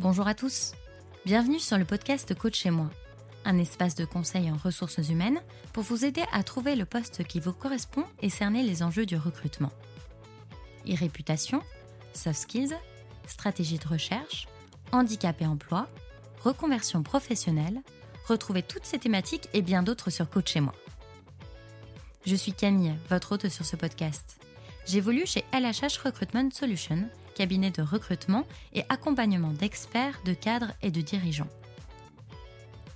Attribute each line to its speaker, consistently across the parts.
Speaker 1: Bonjour à tous. Bienvenue sur le podcast Coach chez moi, un espace de conseil en ressources humaines pour vous aider à trouver le poste qui vous correspond et cerner les enjeux du recrutement. E-réputation, soft skills, stratégie de recherche, handicap et emploi, reconversion professionnelle, retrouvez toutes ces thématiques et bien d'autres sur Coach chez moi. Je suis Camille, votre hôte sur ce podcast. J'évolue chez LHH Recruitment Solutions cabinet de recrutement et accompagnement d'experts, de cadres et de dirigeants.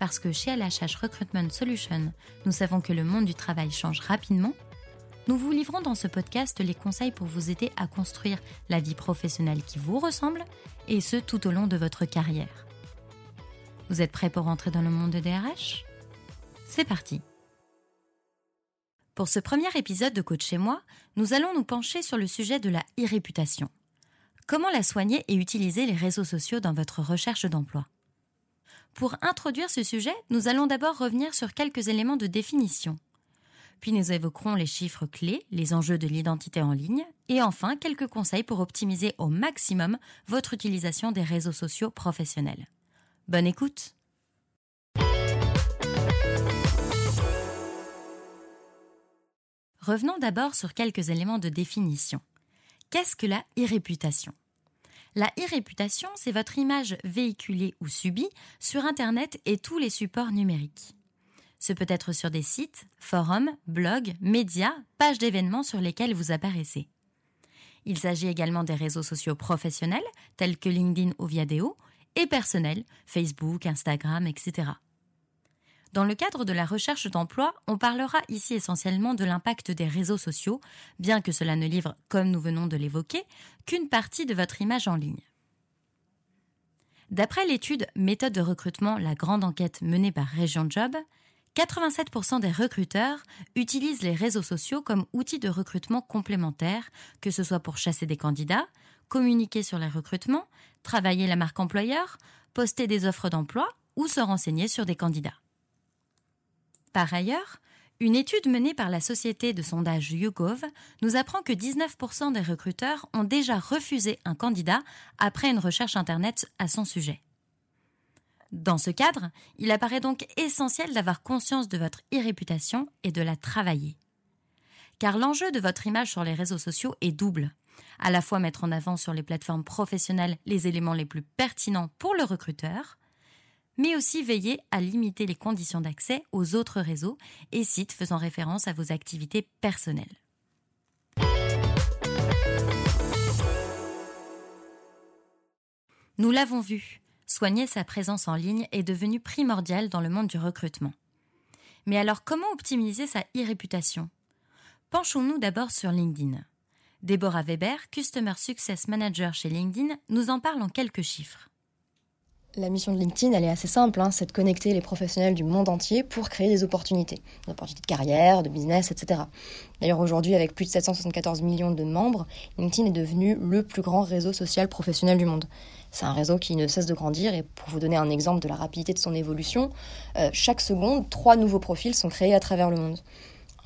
Speaker 1: Parce que chez LHH Recruitment Solutions, nous savons que le monde du travail change rapidement, nous vous livrons dans ce podcast les conseils pour vous aider à construire la vie professionnelle qui vous ressemble, et ce tout au long de votre carrière. Vous êtes prêt pour entrer dans le monde de DRH C'est parti Pour ce premier épisode de Coach chez moi, nous allons nous pencher sur le sujet de la e-réputation. Comment la soigner et utiliser les réseaux sociaux dans votre recherche d'emploi? Pour introduire ce sujet, nous allons d'abord revenir sur quelques éléments de définition. Puis nous évoquerons les chiffres clés, les enjeux de l'identité en ligne, et enfin quelques conseils pour optimiser au maximum votre utilisation des réseaux sociaux professionnels. Bonne écoute Revenons d'abord sur quelques éléments de définition. Qu'est-ce que la e-réputation La e-réputation, c'est votre image véhiculée ou subie sur Internet et tous les supports numériques. Ce peut être sur des sites, forums, blogs, médias, pages d'événements sur lesquels vous apparaissez. Il s'agit également des réseaux sociaux professionnels, tels que LinkedIn ou Viadeo, et personnels, Facebook, Instagram, etc. Dans le cadre de la recherche d'emploi, on parlera ici essentiellement de l'impact des réseaux sociaux, bien que cela ne livre, comme nous venons de l'évoquer, qu'une partie de votre image en ligne. D'après l'étude Méthode de recrutement, la grande enquête menée par Région Job, 87% des recruteurs utilisent les réseaux sociaux comme outil de recrutement complémentaire, que ce soit pour chasser des candidats, communiquer sur les recrutements, travailler la marque employeur, poster des offres d'emploi ou se renseigner sur des candidats. Par ailleurs, une étude menée par la société de sondage YouGov nous apprend que 19% des recruteurs ont déjà refusé un candidat après une recherche Internet à son sujet. Dans ce cadre, il apparaît donc essentiel d'avoir conscience de votre e-réputation et de la travailler. Car l'enjeu de votre image sur les réseaux sociaux est double. À la fois mettre en avant sur les plateformes professionnelles les éléments les plus pertinents pour le recruteur, mais aussi veiller à limiter les conditions d'accès aux autres réseaux et sites faisant référence à vos activités personnelles. Nous l'avons vu, soigner sa présence en ligne est devenu primordial dans le monde du recrutement. Mais alors comment optimiser sa e-réputation? Penchons-nous d'abord sur LinkedIn. Deborah Weber, Customer Success Manager chez LinkedIn, nous en parle en quelques chiffres.
Speaker 2: La mission de LinkedIn, elle est assez simple, hein, c'est de connecter les professionnels du monde entier pour créer des opportunités, des opportunités de carrière, de business, etc. D'ailleurs, aujourd'hui, avec plus de 774 millions de membres, LinkedIn est devenu le plus grand réseau social professionnel du monde. C'est un réseau qui ne cesse de grandir et pour vous donner un exemple de la rapidité de son évolution, euh, chaque seconde, trois nouveaux profils sont créés à travers le monde.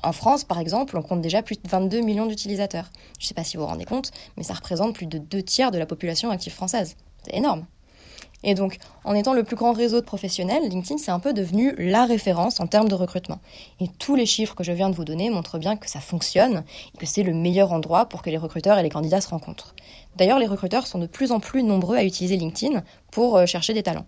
Speaker 2: En France, par exemple, on compte déjà plus de 22 millions d'utilisateurs. Je ne sais pas si vous vous rendez compte, mais ça représente plus de deux tiers de la population active française. C'est énorme. Et donc, en étant le plus grand réseau de professionnels, LinkedIn, c'est un peu devenu la référence en termes de recrutement. Et tous les chiffres que je viens de vous donner montrent bien que ça fonctionne et que c'est le meilleur endroit pour que les recruteurs et les candidats se rencontrent. D'ailleurs, les recruteurs sont de plus en plus nombreux à utiliser LinkedIn pour euh, chercher des talents.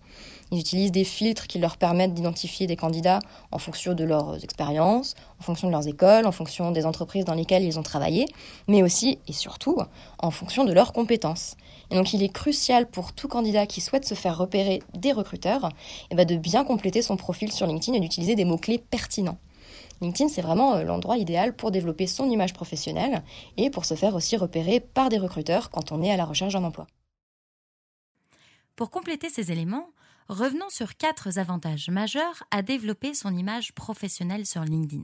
Speaker 2: Ils utilisent des filtres qui leur permettent d'identifier des candidats en fonction de leurs expériences, en fonction de leurs écoles, en fonction des entreprises dans lesquelles ils ont travaillé, mais aussi et surtout en fonction de leurs compétences. Et donc il est crucial pour tout candidat qui souhaite se faire repérer des recruteurs eh ben, de bien compléter son profil sur LinkedIn et d'utiliser des mots-clés pertinents. LinkedIn, c'est vraiment euh, l'endroit idéal pour développer son image professionnelle et pour se faire aussi repérer par des recruteurs quand on est à la recherche d'un emploi.
Speaker 1: Pour compléter ces éléments, revenons sur quatre avantages majeurs à développer son image professionnelle sur LinkedIn.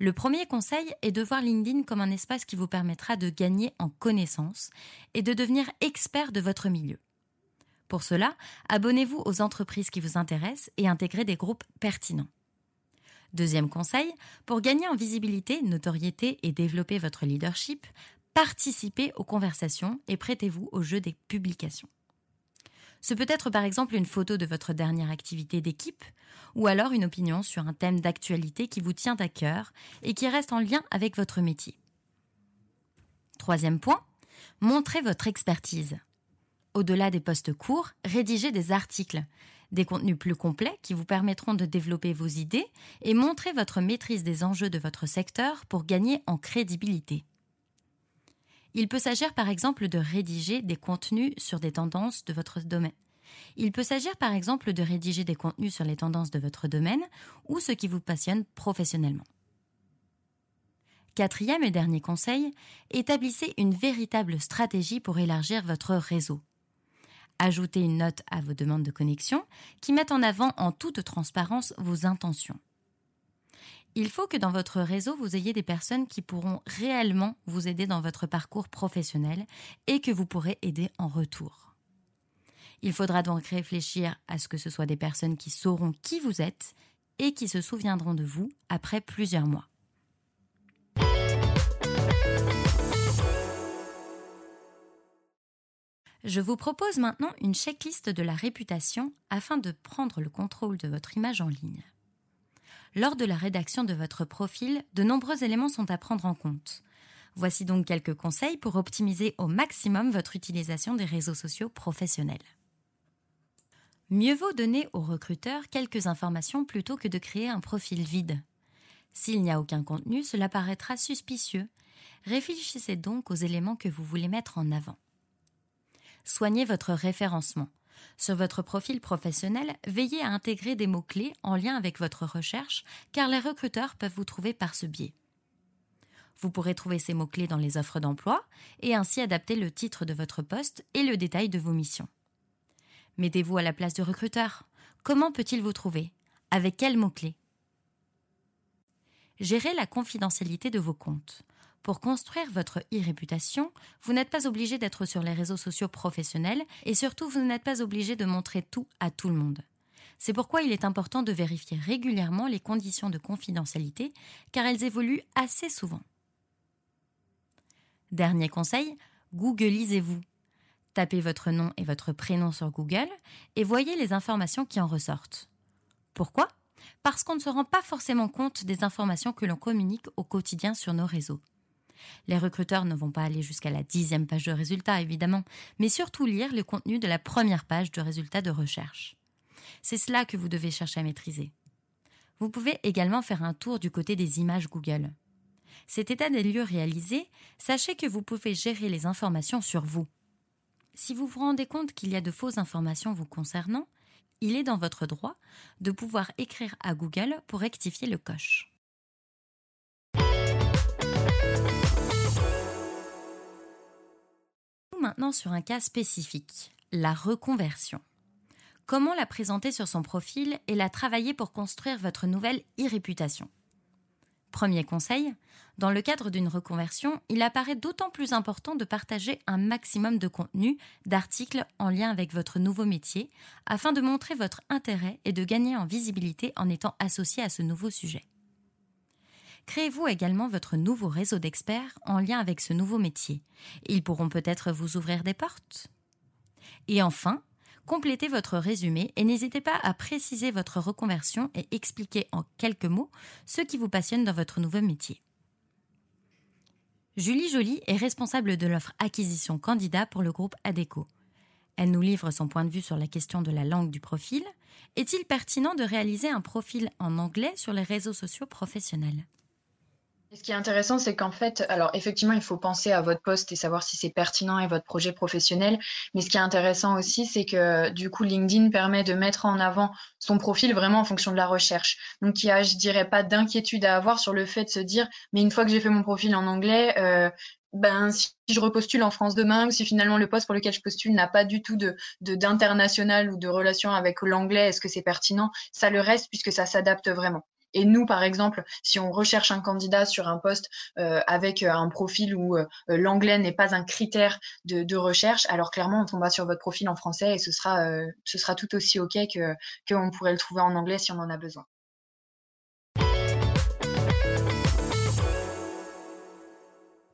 Speaker 1: Le premier conseil est de voir LinkedIn comme un espace qui vous permettra de gagner en connaissances et de devenir expert de votre milieu. Pour cela, abonnez-vous aux entreprises qui vous intéressent et intégrez des groupes pertinents. Deuxième conseil, pour gagner en visibilité, notoriété et développer votre leadership, participez aux conversations et prêtez-vous au jeu des publications. Ce peut être par exemple une photo de votre dernière activité d'équipe, ou alors une opinion sur un thème d'actualité qui vous tient à cœur et qui reste en lien avec votre métier. Troisième point, montrez votre expertise. Au-delà des postes courts, rédigez des articles, des contenus plus complets qui vous permettront de développer vos idées et montrer votre maîtrise des enjeux de votre secteur pour gagner en crédibilité. Il peut s'agir par exemple de rédiger des contenus sur des tendances de votre domaine. Il peut s'agir par exemple de rédiger des contenus sur les tendances de votre domaine ou ce qui vous passionne professionnellement. Quatrième et dernier conseil, établissez une véritable stratégie pour élargir votre réseau. Ajoutez une note à vos demandes de connexion qui mettent en avant en toute transparence vos intentions. Il faut que dans votre réseau, vous ayez des personnes qui pourront réellement vous aider dans votre parcours professionnel et que vous pourrez aider en retour. Il faudra donc réfléchir à ce que ce soit des personnes qui sauront qui vous êtes et qui se souviendront de vous après plusieurs mois. Je vous propose maintenant une checklist de la réputation afin de prendre le contrôle de votre image en ligne. Lors de la rédaction de votre profil, de nombreux éléments sont à prendre en compte. Voici donc quelques conseils pour optimiser au maximum votre utilisation des réseaux sociaux professionnels. Mieux vaut donner au recruteur quelques informations plutôt que de créer un profil vide. S'il n'y a aucun contenu, cela paraîtra suspicieux. Réfléchissez donc aux éléments que vous voulez mettre en avant. Soignez votre référencement. Sur votre profil professionnel, veillez à intégrer des mots-clés en lien avec votre recherche, car les recruteurs peuvent vous trouver par ce biais. Vous pourrez trouver ces mots-clés dans les offres d'emploi et ainsi adapter le titre de votre poste et le détail de vos missions. Mettez-vous à la place du recruteur. Comment peut-il vous trouver? Avec quels mots-clés? Gérez la confidentialité de vos comptes. Pour construire votre e-réputation, vous n'êtes pas obligé d'être sur les réseaux sociaux professionnels et surtout vous n'êtes pas obligé de montrer tout à tout le monde. C'est pourquoi il est important de vérifier régulièrement les conditions de confidentialité car elles évoluent assez souvent. Dernier conseil, Googleisez-vous. Tapez votre nom et votre prénom sur Google et voyez les informations qui en ressortent. Pourquoi? Parce qu'on ne se rend pas forcément compte des informations que l'on communique au quotidien sur nos réseaux. Les recruteurs ne vont pas aller jusqu'à la dixième page de résultat, évidemment, mais surtout lire le contenu de la première page de résultat de recherche. C'est cela que vous devez chercher à maîtriser. Vous pouvez également faire un tour du côté des images Google. Cet état des lieux réalisé, sachez que vous pouvez gérer les informations sur vous. Si vous vous rendez compte qu'il y a de fausses informations vous concernant, il est dans votre droit de pouvoir écrire à Google pour rectifier le coche. Sur un cas spécifique, la reconversion. Comment la présenter sur son profil et la travailler pour construire votre nouvelle e-réputation? Premier conseil, dans le cadre d'une reconversion, il apparaît d'autant plus important de partager un maximum de contenu, d'articles en lien avec votre nouveau métier, afin de montrer votre intérêt et de gagner en visibilité en étant associé à ce nouveau sujet. Créez-vous également votre nouveau réseau d'experts en lien avec ce nouveau métier. Ils pourront peut-être vous ouvrir des portes. Et enfin, complétez votre résumé et n'hésitez pas à préciser votre reconversion et expliquer en quelques mots ce qui vous passionne dans votre nouveau métier. Julie Joly est responsable de l'offre acquisition candidat pour le groupe ADECO. Elle nous livre son point de vue sur la question de la langue du profil. Est-il pertinent de réaliser un profil en anglais sur les réseaux sociaux professionnels?
Speaker 3: Ce qui est intéressant, c'est qu'en fait, alors effectivement, il faut penser à votre poste et savoir si c'est pertinent et votre projet professionnel. Mais ce qui est intéressant aussi, c'est que du coup, LinkedIn permet de mettre en avant son profil vraiment en fonction de la recherche. Donc, il y a, je dirais pas d'inquiétude à avoir sur le fait de se dire, mais une fois que j'ai fait mon profil en anglais, euh, ben si je repostule en France demain ou si finalement le poste pour lequel je postule n'a pas du tout de d'international ou de relation avec l'anglais, est-ce que c'est pertinent? Ça le reste puisque ça s'adapte vraiment. Et nous, par exemple, si on recherche un candidat sur un poste euh, avec euh, un profil où euh, l'anglais n'est pas un critère de, recherche, alors clairement, on tombera sur votre profil en français et ce sera, tout aussi OK que qu'on pourrait le trouver en anglais si on en a besoin.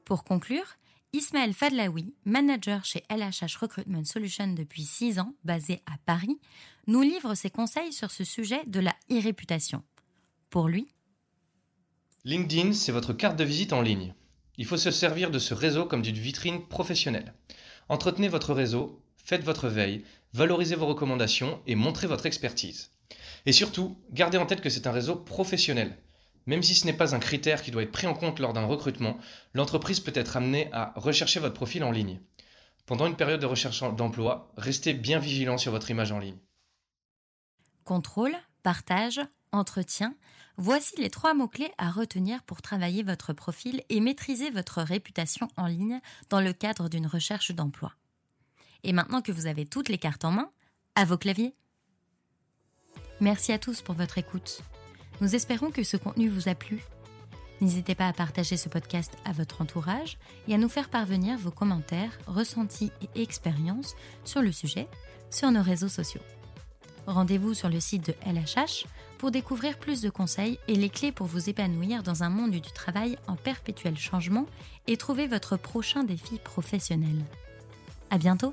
Speaker 1: Pour conclure, Ismaël Fadlaoui, manager chez LHH Recruitment Solutions depuis 6 ans, basé à Paris, nous livre ses conseils sur ce sujet de la e-réputation. Pour lui,
Speaker 4: LinkedIn, c'est votre carte de visite en ligne. Il faut se servir de ce réseau comme d'une vitrine professionnelle. Entretenez votre réseau, faites votre veille, valorisez vos recommandations et montrez votre expertise. Et surtout, gardez en tête que c'est un réseau professionnel. Même si ce n'est pas un critère qui doit être pris en compte lors d'un recrutement, l'entreprise peut être amenée à rechercher votre profil en ligne. Pendant une période de recherche d'emploi, restez bien vigilant sur votre image en ligne.
Speaker 1: Contrôle, partage, entretien, voici les trois mots-clés à retenir pour travailler votre profil et maîtriser votre réputation en ligne dans le cadre d'une recherche d'emploi. Et maintenant que vous avez toutes les cartes en main, à vos claviers. Merci à tous pour votre écoute. Nous espérons que ce contenu vous a plu. N'hésitez pas à partager ce podcast à votre entourage et à nous faire parvenir vos commentaires, ressentis et expériences sur le sujet sur nos réseaux sociaux. Rendez-vous sur le site de LHH pour découvrir plus de conseils et les clés pour vous épanouir dans un monde du travail en perpétuel changement et trouver votre prochain défi professionnel. À bientôt!